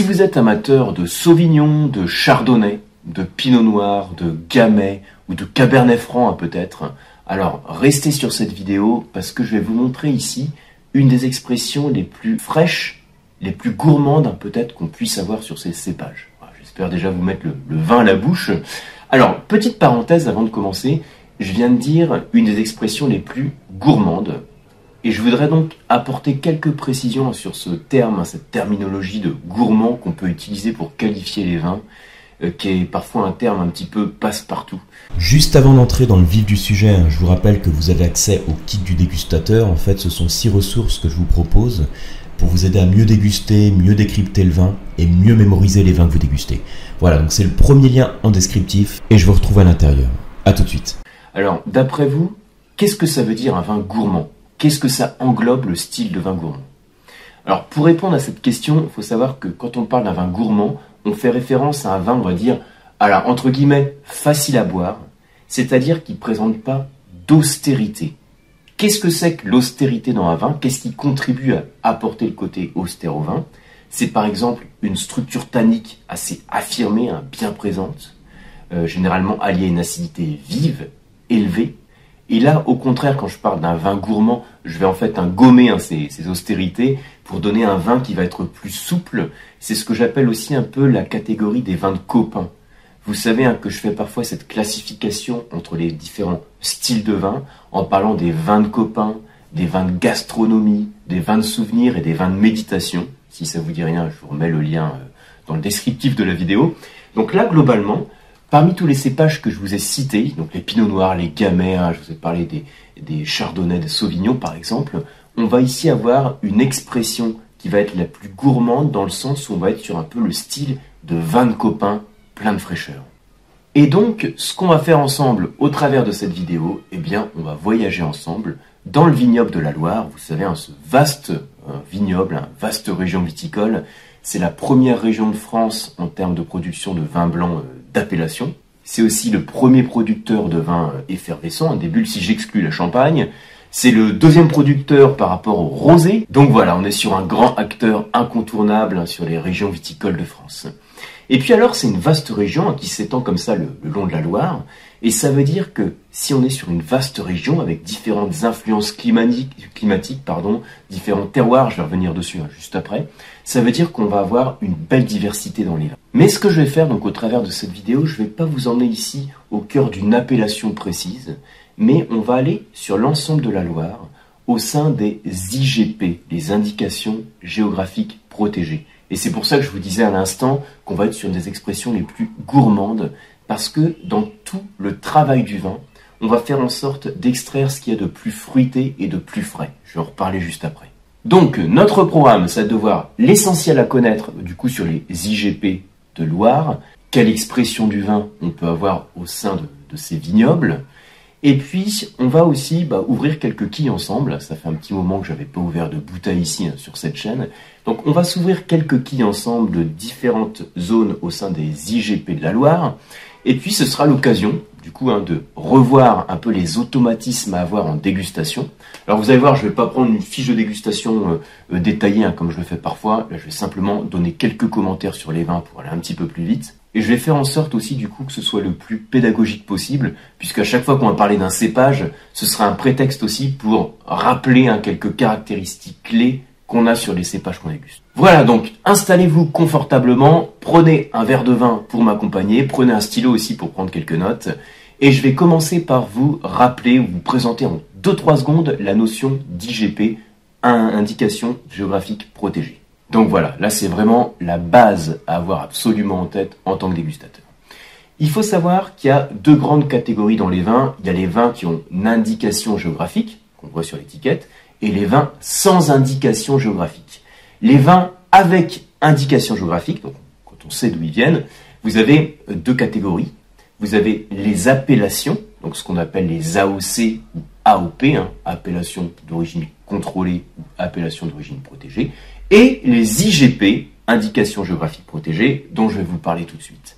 Si vous êtes amateur de Sauvignon, de Chardonnay, de Pinot Noir, de Gamay ou de Cabernet Franc peut-être, alors restez sur cette vidéo parce que je vais vous montrer ici une des expressions les plus fraîches, les plus gourmandes peut-être qu'on puisse avoir sur ces cépages. J'espère déjà vous mettre le, le vin à la bouche. Alors, petite parenthèse avant de commencer, je viens de dire une des expressions les plus gourmandes. Et je voudrais donc apporter quelques précisions sur ce terme, cette terminologie de gourmand qu'on peut utiliser pour qualifier les vins, euh, qui est parfois un terme un petit peu passe-partout. Juste avant d'entrer dans le vif du sujet, hein, je vous rappelle que vous avez accès au kit du dégustateur. En fait, ce sont six ressources que je vous propose pour vous aider à mieux déguster, mieux décrypter le vin et mieux mémoriser les vins que vous dégustez. Voilà, donc c'est le premier lien en descriptif et je vous retrouve à l'intérieur. A tout de suite. Alors, d'après vous, qu'est-ce que ça veut dire un vin gourmand? Qu'est-ce que ça englobe le style de vin gourmand? Alors, pour répondre à cette question, il faut savoir que quand on parle d'un vin gourmand, on fait référence à un vin, on va dire, alors, entre guillemets, facile à boire, c'est-à-dire qui ne présente pas d'austérité. Qu'est-ce que c'est que l'austérité dans un vin? Qu'est-ce qui contribue à apporter le côté austère au vin? C'est par exemple une structure tannique assez affirmée, hein, bien présente, euh, généralement alliée à une acidité vive, élevée, et là, au contraire, quand je parle d'un vin gourmand, je vais en fait un gommer hein, ces, austérités pour donner un vin qui va être plus souple. C'est ce que j'appelle aussi un peu la catégorie des vins de copains. Vous savez hein, que je fais parfois cette classification entre les différents styles de vin en parlant des vins de copains, des vins de gastronomie, des vins de souvenirs et des vins de méditation. Si ça vous dit rien, je vous remets le lien euh, dans le descriptif de la vidéo. Donc là, globalement, Parmi tous les cépages que je vous ai cités, donc les pinots noirs, les gamay, hein, je vous ai parlé des, des chardonnays, des sauvignons par exemple, on va ici avoir une expression qui va être la plus gourmande dans le sens où on va être sur un peu le style de vin de copain plein de fraîcheur. Et donc, ce qu'on va faire ensemble au travers de cette vidéo, eh bien, on va voyager ensemble dans le vignoble de la Loire. Vous savez, hein, ce vaste euh, vignoble, une vaste région viticole. C'est la première région de France en termes de production de vin blanc euh, d'appellation. C'est aussi le premier producteur de vin euh, effervescent, des bulles si j'exclus la champagne. C'est le deuxième producteur par rapport au rosé. Donc voilà, on est sur un grand acteur incontournable hein, sur les régions viticoles de France. Et puis alors, c'est une vaste région hein, qui s'étend comme ça le, long de la Loire. Et ça veut dire que si on est sur une vaste région avec différentes influences climatiques, climatiques pardon, différents terroirs, je vais revenir dessus hein, juste après, ça veut dire qu'on va avoir une belle diversité dans les vins. Mais ce que je vais faire donc au travers de cette vidéo, je ne vais pas vous emmener ici au cœur d'une appellation précise, mais on va aller sur l'ensemble de la Loire au sein des IGP, les indications géographiques protégées. Et c'est pour ça que je vous disais à l'instant qu'on va être sur des expressions les plus gourmandes, parce que dans tout le travail du vin, on va faire en sorte d'extraire ce qu'il y a de plus fruité et de plus frais. Je vais en reparler juste après. Donc, notre programme, c'est de voir l'essentiel à connaître, du coup, sur les IGP de Loire, quelle expression du vin on peut avoir au sein de, ces vignobles, et puis, on va aussi bah, ouvrir quelques quilles ensemble. Ça fait un petit moment que j'avais pas ouvert de bouteille ici hein, sur cette chaîne. Donc, on va s'ouvrir quelques quilles ensemble de différentes zones au sein des IGP de la Loire. Et puis, ce sera l'occasion, du coup, hein, de revoir un peu les automatismes à avoir en dégustation. Alors, vous allez voir, je ne vais pas prendre une fiche de dégustation euh, euh, détaillée, hein, comme je le fais parfois. Là, je vais simplement donner quelques commentaires sur les vins pour aller un petit peu plus vite. Et je vais faire en sorte aussi du coup que ce soit le plus pédagogique possible, puisqu'à chaque fois qu'on va parler d'un cépage, ce sera un prétexte aussi pour rappeler hein, quelques caractéristiques clés qu'on a sur les cépages qu'on déguste. Voilà, donc installez-vous confortablement, prenez un verre de vin pour m'accompagner, prenez un stylo aussi pour prendre quelques notes, et je vais commencer par vous rappeler ou vous présenter en 2-3 secondes la notion d'IGP, indication géographique protégée. Donc voilà, là c'est vraiment la base à avoir absolument en tête en tant que dégustateur. Il faut savoir qu'il y a deux grandes catégories dans les vins. Il y a les vins qui ont une indication géographique, qu'on voit sur l'étiquette, et les vins sans indication géographique. Les vins avec indication géographique, donc quand on sait d'où ils viennent, vous avez deux catégories. Vous avez les appellations, donc ce qu'on appelle les AOC ou AOP, hein, appellation d'origine contrôlée ou appellation d'origine protégée, et les IGP, indications géographiques protégées, dont je vais vous parler tout de suite.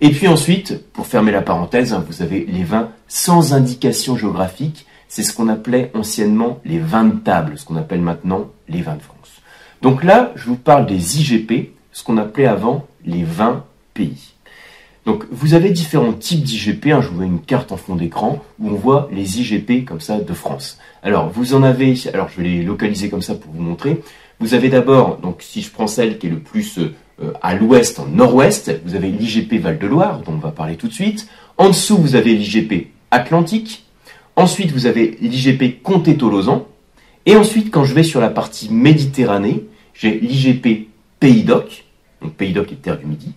Et puis ensuite, pour fermer la parenthèse, hein, vous avez les vins sans indication géographique. C'est ce qu'on appelait anciennement les vins de table, ce qu'on appelle maintenant les vins de France. Donc là, je vous parle des IGP, ce qu'on appelait avant les 20 pays. Donc vous avez différents types d'IGP, hein, je vous mets une carte en fond d'écran où on voit les IGP comme ça de France. Alors vous en avez, alors je vais les localiser comme ça pour vous montrer. Vous avez d'abord, donc si je prends celle qui est le plus euh, à l'ouest, en nord-ouest, vous avez l'IGP Val-de-Loire, dont on va parler tout de suite. En dessous, vous avez l'IGP Atlantique. Ensuite, vous avez l'IGP Comté-Tolosan. Et ensuite, quand je vais sur la partie Méditerranée, j'ai l'IGP Pays d'Oc, donc Pays d'Oc et Terre du Midi.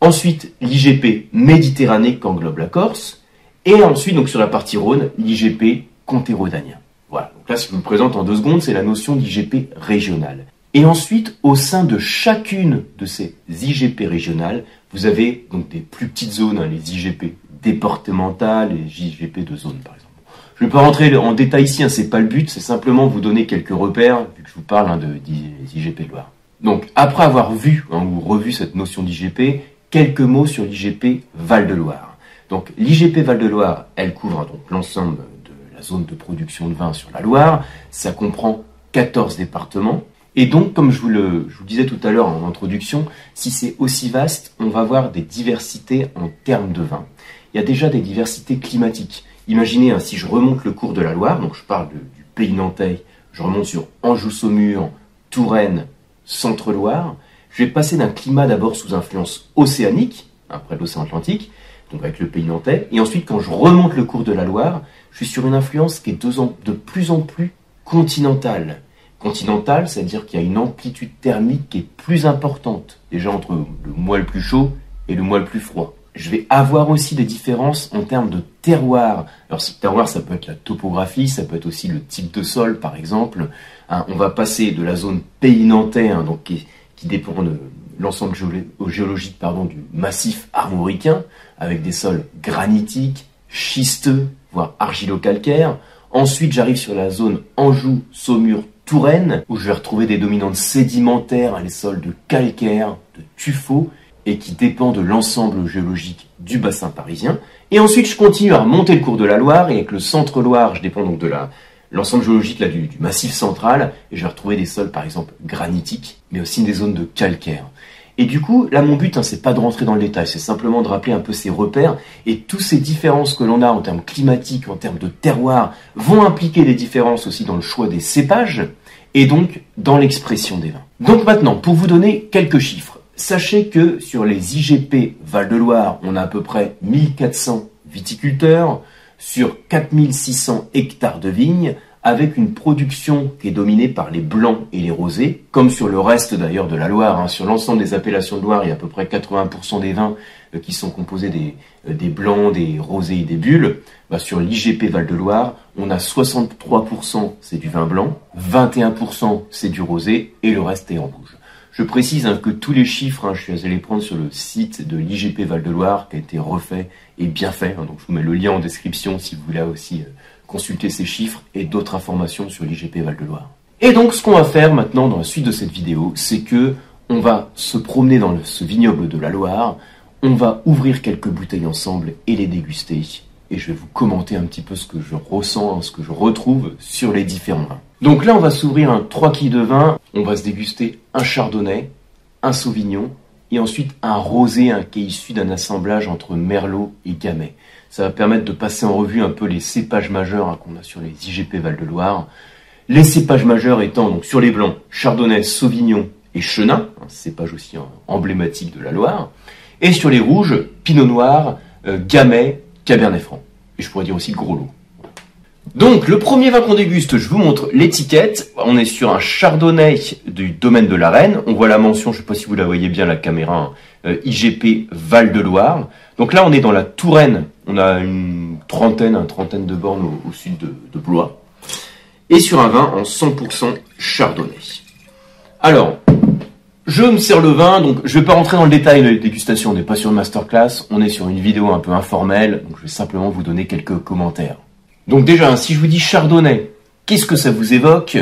Ensuite, l'IGP Méditerranée qu'englobe la Corse. Et ensuite, donc sur la partie Rhône, l'IGP Comté-Rhodanien. Voilà. Donc là, si je vous présente en deux secondes, c'est la notion d'IGP régional. Et ensuite, au sein de chacune de ces IGP régionales, vous avez donc des plus petites zones, hein, les IGP départementales, les IGP de zone par exemple. Je ne vais pas rentrer en détail ici, hein, c'est pas le but, c'est simplement vous donner quelques repères, vu que je vous parle hein, de, Loire. Donc, après avoir vu ou revu cette notion d'IGP, quelques mots sur l'IGP Val-de-Loire. Donc, l'IGP Val-de-Loire, elle couvre donc l'ensemble de la zone de production de vin sur la Loire. Ça comprend 14 départements. Et donc, comme je vous le, disais tout à l'heure en introduction, si c'est aussi vaste, on va avoir des diversités en termes de vin. Il y a déjà des diversités climatiques. Imaginez, hein, si je remonte le cours de la Loire, donc je parle du pays nantais, je remonte sur Anjou-Saumur, Touraine, Centre-Loire, je vais passer d'un climat d'abord sous influence océanique, après l'océan Atlantique, donc avec le pays nantais, et ensuite quand je remonte le cours de la Loire, je suis sur une influence qui est de plus en plus continentale continentale, c'est-à-dire qu'il y a une amplitude thermique qui est plus importante, déjà entre le mois le plus chaud et le mois le plus froid. Je vais avoir aussi des différences en termes de terroir. Alors, terroir, ça peut être la topographie, ça peut être aussi le type de sol, par exemple. Hein, on va passer de la zone pays nantais, hein, qui, dépend de l'ensemble géologique pardon, du massif armoricain, avec des sols granitiques, schisteux, voire argilo-calcaires. Ensuite, j'arrive sur la zone Anjou, Saumur, Touraine, où je vais retrouver des dominantes sédimentaires, les sols de calcaire, de tuffeau, et qui dépend de l'ensemble géologique du bassin parisien. Et ensuite, je continue à remonter le cours de la Loire, et avec le centre-Loire, je dépends donc de l'ensemble géologique là, du, massif central, et je vais retrouver des sols, par exemple, granitiques, mais aussi des zones de calcaire. Et du coup, là, mon but, hein, c'est pas de rentrer dans le détail, c'est simplement de rappeler un peu ces repères et toutes ces différences que l'on a en termes climatiques, en termes de terroir, vont impliquer des différences aussi dans le choix des cépages et donc dans l'expression des vins. Donc maintenant, pour vous donner quelques chiffres, sachez que sur les IGP Val-de-Loire, on a à peu près 1400 viticulteurs sur 4600 hectares de vignes avec une production qui est dominée par les blancs et les rosés, comme sur le reste d'ailleurs de la Loire. Hein. Sur l'ensemble des appellations de Loire, il y a à peu près 80% des vins euh, qui sont composés des, euh, des, blancs, des rosés et des bulles. Bah, sur l'IGP Val-de-Loire, on a 63% c'est du vin blanc, 21% c'est du rosé et le reste est en rouge. Je précise hein, que tous les chiffres, hein, je suis allé les prendre sur le site de l'IGP Val-de-Loire qui a été refait et bien fait. donc je vous mets le lien en description si vous voulez aussi euh, consulter ces chiffres et d'autres informations sur l'IGP Val-de-Loire. Et donc, ce qu'on va faire maintenant dans la suite de cette vidéo, c'est que on va se promener dans ce vignoble de la Loire, on va ouvrir quelques bouteilles ensemble et les déguster. Et je vais vous commenter un petit peu ce que je ressens, ce que je retrouve sur les différents. Donc là, on va s'ouvrir un 3 kg de vin. On va se déguster un chardonnay, un sauvignon et ensuite un rosé qui est issu d'un assemblage entre merlot et gamay. Ça va permettre de passer en revue un peu les cépages majeurs hein, qu'on a sur les IGP Val-de-Loire. Les cépages majeurs étant donc sur les blancs Chardonnay, Sauvignon et Chenin, cépage aussi emblématique de la Loire. Et sur les rouges, Pinot Noir, euh, Gamay, Cabernet Franc. Et je pourrais dire aussi Gros Lot. Donc, le premier vin qu'on déguste, je vous montre l'étiquette. On est sur un chardonnay du domaine de la Reine. On voit la mention, je ne sais pas si vous la voyez bien, la caméra, euh, IGP Val-de-Loire. Donc là, on est dans la Touraine. On a une trentaine, une trentaine de bornes au, sud de, Blois. Et sur un vin en 100% chardonnay. Alors, je me sers le vin, donc je vais pas rentrer dans le détail de la dégustation, on n'est pas sur une masterclass, on est sur une vidéo un peu informelle, donc je vais simplement vous donner quelques commentaires. Donc déjà, si je vous dis chardonnay, qu'est-ce que ça vous évoque?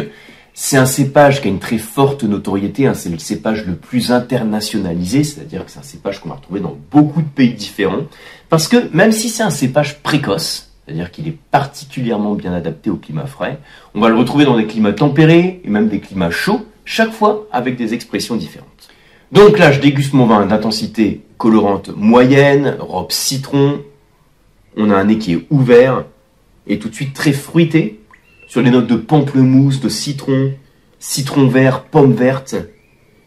C'est un cépage qui a une très forte notoriété, hein, c'est le cépage le plus internationalisé, c'est-à-dire que c'est un cépage qu'on va retrouver dans beaucoup de pays différents, parce que même si c'est un cépage précoce, c'est-à-dire qu'il est particulièrement bien adapté au climat frais, on va le retrouver dans des climats tempérés et même des climats chauds, chaque fois avec des expressions différentes. Donc là, je déguste mon vin d'intensité colorante moyenne, robe citron. On a un nez qui est ouvert et tout de suite très fruité, sur les notes de pamplemousse, de citron, citron vert, pomme verte,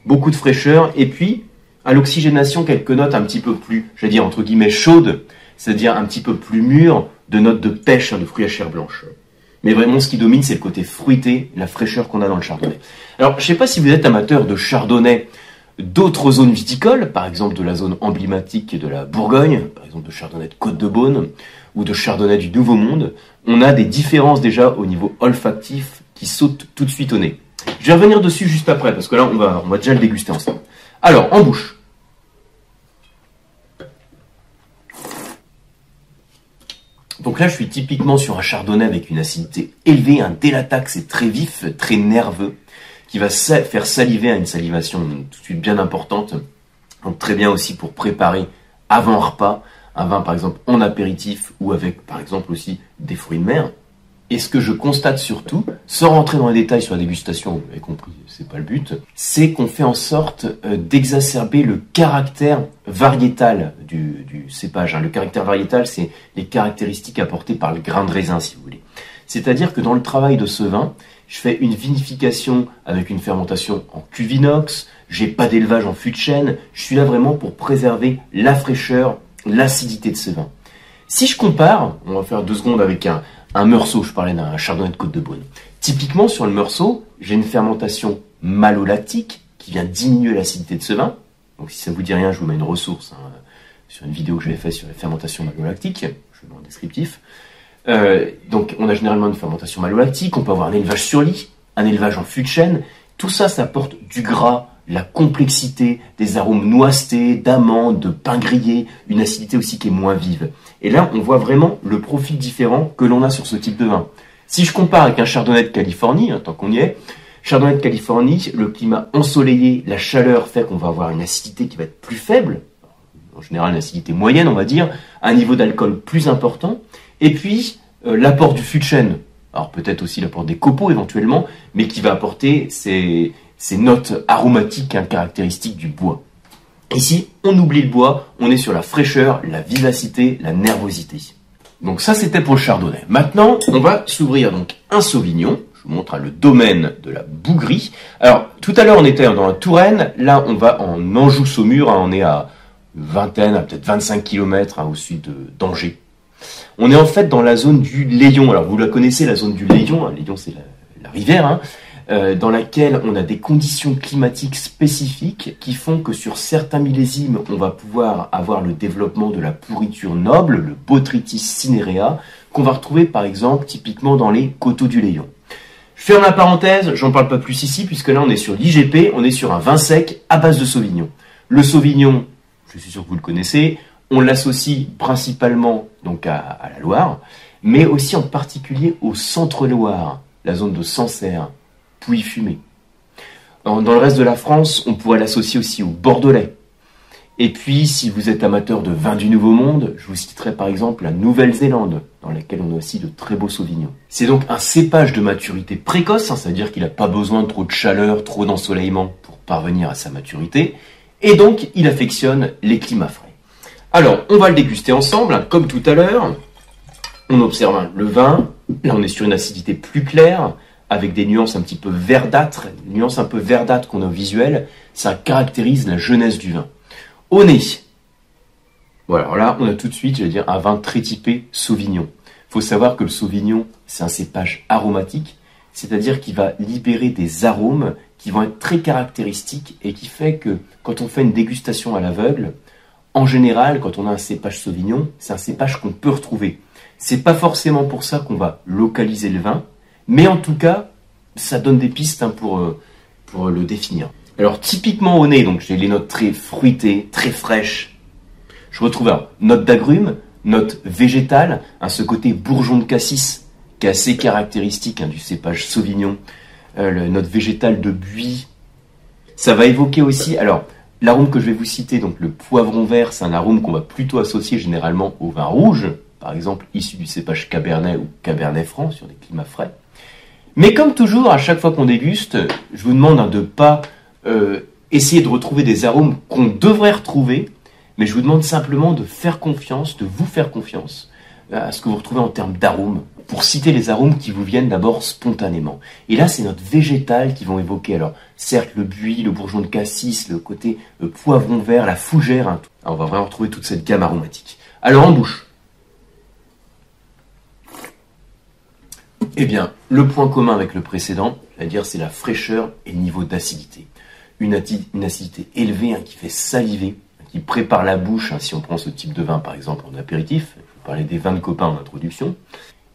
beaucoup de fraîcheur, et puis à l'oxygénation quelques notes un petit peu plus, j'allais dire entre guillemets chaudes, c'est-à-dire un petit peu plus mûres, de notes de pêche, hein, de fruits à chair blanche. Mais vraiment, ce qui domine, c'est le côté fruité, la fraîcheur qu'on a dans le chardonnay. Alors, je ne sais pas si vous êtes amateur de chardonnay d'autres zones viticoles, par exemple de la zone emblématique de la Bourgogne, par exemple de chardonnay de Côte-de-Beaune ou de chardonnay du Nouveau Monde. On a des différences déjà au niveau olfactif qui sautent tout de suite au nez. Je vais revenir dessus juste après, parce que là, on va, on va déjà le déguster ensemble. Alors, en bouche. Donc là, je suis typiquement sur un chardonnay avec une acidité élevée, un délatax est très vif, très nerveux, qui va faire saliver à une salivation tout de suite bien importante. Donc très bien aussi pour préparer avant repas, un vin par exemple en apéritif ou avec par exemple aussi des fruits de mer. Et ce que je constate surtout, sans rentrer dans les détails sur la dégustation, vous compris, c'est pas le but, c'est qu'on fait en sorte euh, d'exacerber le caractère variétal du, cépage. Hein. Le caractère variétal, c'est les caractéristiques apportées par le grain de raisin, si vous voulez. C'est-à-dire que dans le travail de ce vin, je fais une vinification avec une fermentation en cuve inox, j'ai pas d'élevage en fût de chêne, je suis là vraiment pour préserver la fraîcheur, l'acidité de ce vin. Si je compare, on va faire deux secondes avec un, un meursault, je parlais d'un chardonnay de côte de Beaune. Typiquement, sur le meursault, j'ai une fermentation malolactique qui vient diminuer l'acidité de ce vin. Donc, si ça vous dit rien, je vous mets une ressource hein, sur une vidéo que j'avais faite sur les fermentations malolactiques. Je mets en descriptif. Euh, donc, on a généralement une fermentation malolactique. On peut avoir un élevage sur lit, un élevage en fût de chêne. Tout ça, ça apporte du gras, la complexité, des arômes noistés, d'amandes, de pain grillé, une acidité aussi qui est moins vive. Et là, on voit vraiment le profil différent que l'on a sur ce type de vin. Si je compare avec un chardonnay de Californie, hein, tant qu'on y est, chardonnay de Californie, le climat ensoleillé, la chaleur fait qu'on va avoir une acidité qui va être plus faible, en général une acidité moyenne, on va dire, un niveau d'alcool plus important, et puis euh, l'apport du fût de alors peut-être aussi l'apport des copeaux éventuellement, mais qui va apporter ces, ces notes aromatiques hein, caractéristiques du bois. Ici, on oublie le bois, on est sur la fraîcheur, la vivacité, la nervosité. Donc ça, c'était pour le chardonnay. Maintenant, on va s'ouvrir donc un sauvignon. Je vous montre le domaine de la Bougrie. Alors, tout à l'heure, on était dans la Touraine. Là, on va en Anjou-Saumur. Hein. on est à vingtaine, à peut-être 25 km hein, au sud d'Angers. On est en fait dans la zone du Léon. Alors, vous la connaissez, la zone du Léon. Hein. Léon, c'est la, rivière. Euh, dans laquelle on a des conditions climatiques spécifiques qui font que sur certains millésimes, on va pouvoir avoir le développement de la pourriture noble, le Botrytis cinerea, qu'on va retrouver par exemple typiquement dans les coteaux du Léon. Je ferme la parenthèse, j'en parle pas plus ici, puisque là on est sur l'IGP, on est sur un vin sec à base de Sauvignon. Le Sauvignon, je suis sûr que vous le connaissez, on l'associe principalement donc à, à, la Loire, mais aussi en particulier au centre-Loire, la zone de Sancerre, fumé. Dans le reste de la France, on pourrait l'associer aussi au bordelais. Et puis, si vous êtes amateur de vin du Nouveau Monde, je vous citerai par exemple la Nouvelle-Zélande, dans laquelle on a aussi de très beaux sauvignons. C'est donc un cépage de maturité précoce, hein, c'est-à-dire qu'il n'a pas besoin de trop de chaleur, trop d'ensoleillement pour parvenir à sa maturité, et donc il affectionne les climats frais. Alors, on va le déguster ensemble, hein, comme tout à l'heure. On observe le vin, là on est sur une acidité plus claire, avec des nuances un petit peu verdâtres, nuances un peu verdâtres qu'on a au visuel, ça caractérise la jeunesse du vin. Au nez, voilà, là on a tout de suite, je vais dire, un vin très typé Sauvignon. Il faut savoir que le Sauvignon, c'est un cépage aromatique, c'est-à-dire qu'il va libérer des arômes qui vont être très caractéristiques et qui fait que quand on fait une dégustation à l'aveugle, en général, quand on a un cépage Sauvignon, c'est un cépage qu'on peut retrouver. C'est pas forcément pour ça qu'on va localiser le vin, mais en tout cas, ça donne des pistes hein, pour, euh, pour le définir. Alors typiquement au nez, donc j'ai les notes très fruitées, très fraîches. Je retrouve un note d'agrumes, note végétale, hein, ce côté bourgeon de cassis qui est assez caractéristique hein, du cépage Sauvignon, euh, note végétale de buis. Ça va évoquer aussi, alors l'arôme que je vais vous citer, donc le poivron vert, c'est un arôme qu'on va plutôt associer généralement au vin rouge, par exemple issu du cépage Cabernet ou Cabernet Franc sur des climats frais. Mais comme toujours, à chaque fois qu'on déguste, je vous demande hein, de ne pas euh, essayer de retrouver des arômes qu'on devrait retrouver, mais je vous demande simplement de faire confiance, de vous faire confiance à ce que vous retrouvez en termes d'arômes, pour citer les arômes qui vous viennent d'abord spontanément. Et là, c'est notre végétal qui vont évoquer, alors certes le buis, le bourgeon de cassis, le côté euh, poivron vert, la fougère, hein, on va vraiment retrouver toute cette gamme aromatique. Alors en bouche, Eh bien, le point commun avec le précédent, c'est la fraîcheur et le niveau d'acidité. Une, acidité élevée hein, qui fait saliver, qui prépare la bouche, hein, si on prend ce type de vin par exemple en apéritif, je vous parlais des vins de copains en introduction,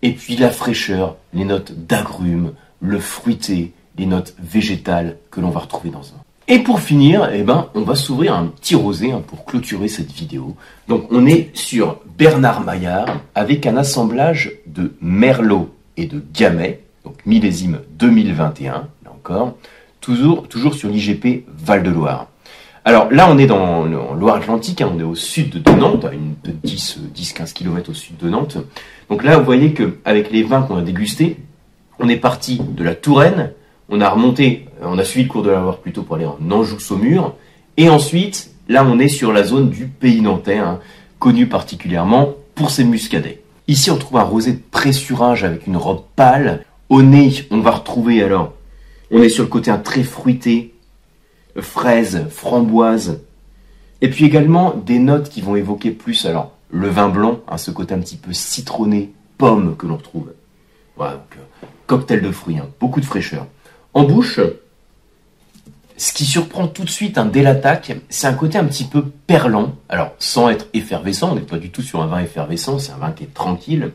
et puis la fraîcheur, les notes d'agrumes, le fruité, les notes végétales que l'on va retrouver dans un. Et pour finir, eh ben, on va s'ouvrir un petit rosé hein, pour clôturer cette vidéo. Donc on est sur Bernard Maillard avec un assemblage de Merlot et de Gamay, donc millésime 2021, là encore, toujours, toujours sur l'IGP Val-de-Loire. Alors là, on est dans Loire-Atlantique, hein, on est au sud de Nantes, à une 10-15 km au sud de Nantes. Donc là, vous voyez qu'avec les vins qu'on a dégustés, on est parti de la Touraine, on a remonté, on a suivi le cours de la Loire plutôt pour aller en Anjou-Saumur, et ensuite, là, on est sur la zone du pays nantais, hein, connu particulièrement pour ses muscadets. Ici, on trouve un rosé de pressurage avec une robe pâle. Au nez, on va retrouver alors, on est sur le côté un très fruité, fraise, framboise. Et puis également des notes qui vont évoquer plus alors le vin blanc, hein, ce côté un petit peu citronné, pomme que l'on retrouve. Voilà, donc, euh, cocktail de fruits, hein, beaucoup de fraîcheur. En bouche, ce qui surprend tout de suite un dès l'attaque, c'est un côté un petit peu perlant. Alors, sans être effervescent, on n'est pas du tout sur un vin effervescent, c'est un vin qui est tranquille,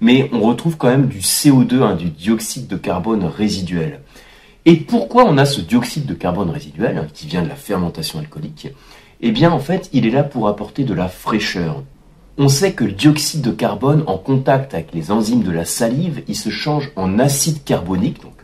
mais on retrouve quand même du CO2, hein, du dioxyde de carbone résiduel. Et pourquoi on a ce dioxyde de carbone résiduel, hein, qui vient de la fermentation alcoolique? Eh bien, en fait, il est là pour apporter de la fraîcheur. On sait que le dioxyde de carbone, en contact avec les enzymes de la salive, il se change en acide carbonique, donc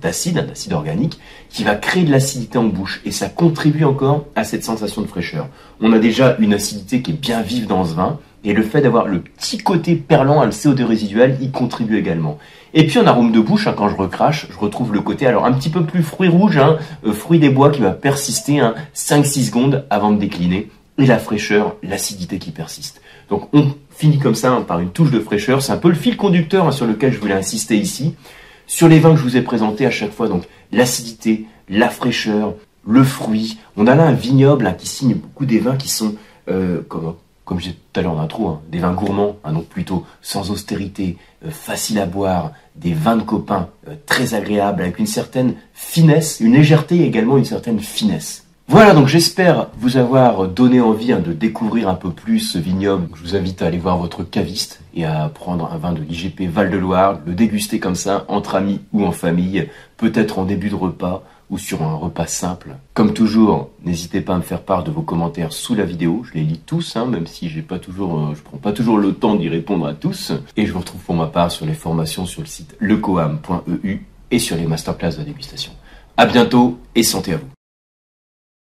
d'acide, un acide organique, qui va créer de l'acidité en bouche. Et ça contribue encore à cette sensation de fraîcheur. On a déjà une acidité qui est bien vive dans ce vin. Et le fait d'avoir le petit côté perlant, le CO2 résiduel, y contribue également. Et puis en arôme de bouche, hein, quand je recrache, je retrouve le côté alors un petit peu plus fruit rouge, hein, euh, fruit des bois qui va persister 5-6 secondes avant de décliner. Et la fraîcheur, l'acidité qui persiste. Donc on finit comme ça hein, par une touche de fraîcheur. C'est un peu le fil conducteur sur lequel je voulais insister ici. Sur les vins que je vous ai présentés à chaque fois, donc l'acidité, la fraîcheur, le fruit. On a là un vignoble qui signe beaucoup des vins qui sont, euh, comme, comme j'ai tout à l'heure en intro, hein, des vins gourmands, hein, donc plutôt sans austérité, euh, facile à boire, des vins de copains euh, très agréables, avec une certaine finesse, une légèreté et également une certaine finesse. Voilà, donc j'espère vous avoir donné envie hein, de découvrir un peu plus ce vignoble. Je vous invite à aller voir votre caviste et à prendre un vin de l'IGP Val-de-Loire, le déguster comme ça, entre amis ou en famille, peut-être en début de repas ou sur un repas simple. Comme toujours, n'hésitez pas à me faire part de vos commentaires sous la vidéo. Je les lis tous, hein, même si j'ai pas toujours, euh, je prends pas toujours le temps d'y répondre à tous. Et je vous retrouve pour ma part sur les formations sur le site lecoam.eu et sur les masterclass de dégustation. À bientôt et santé à vous.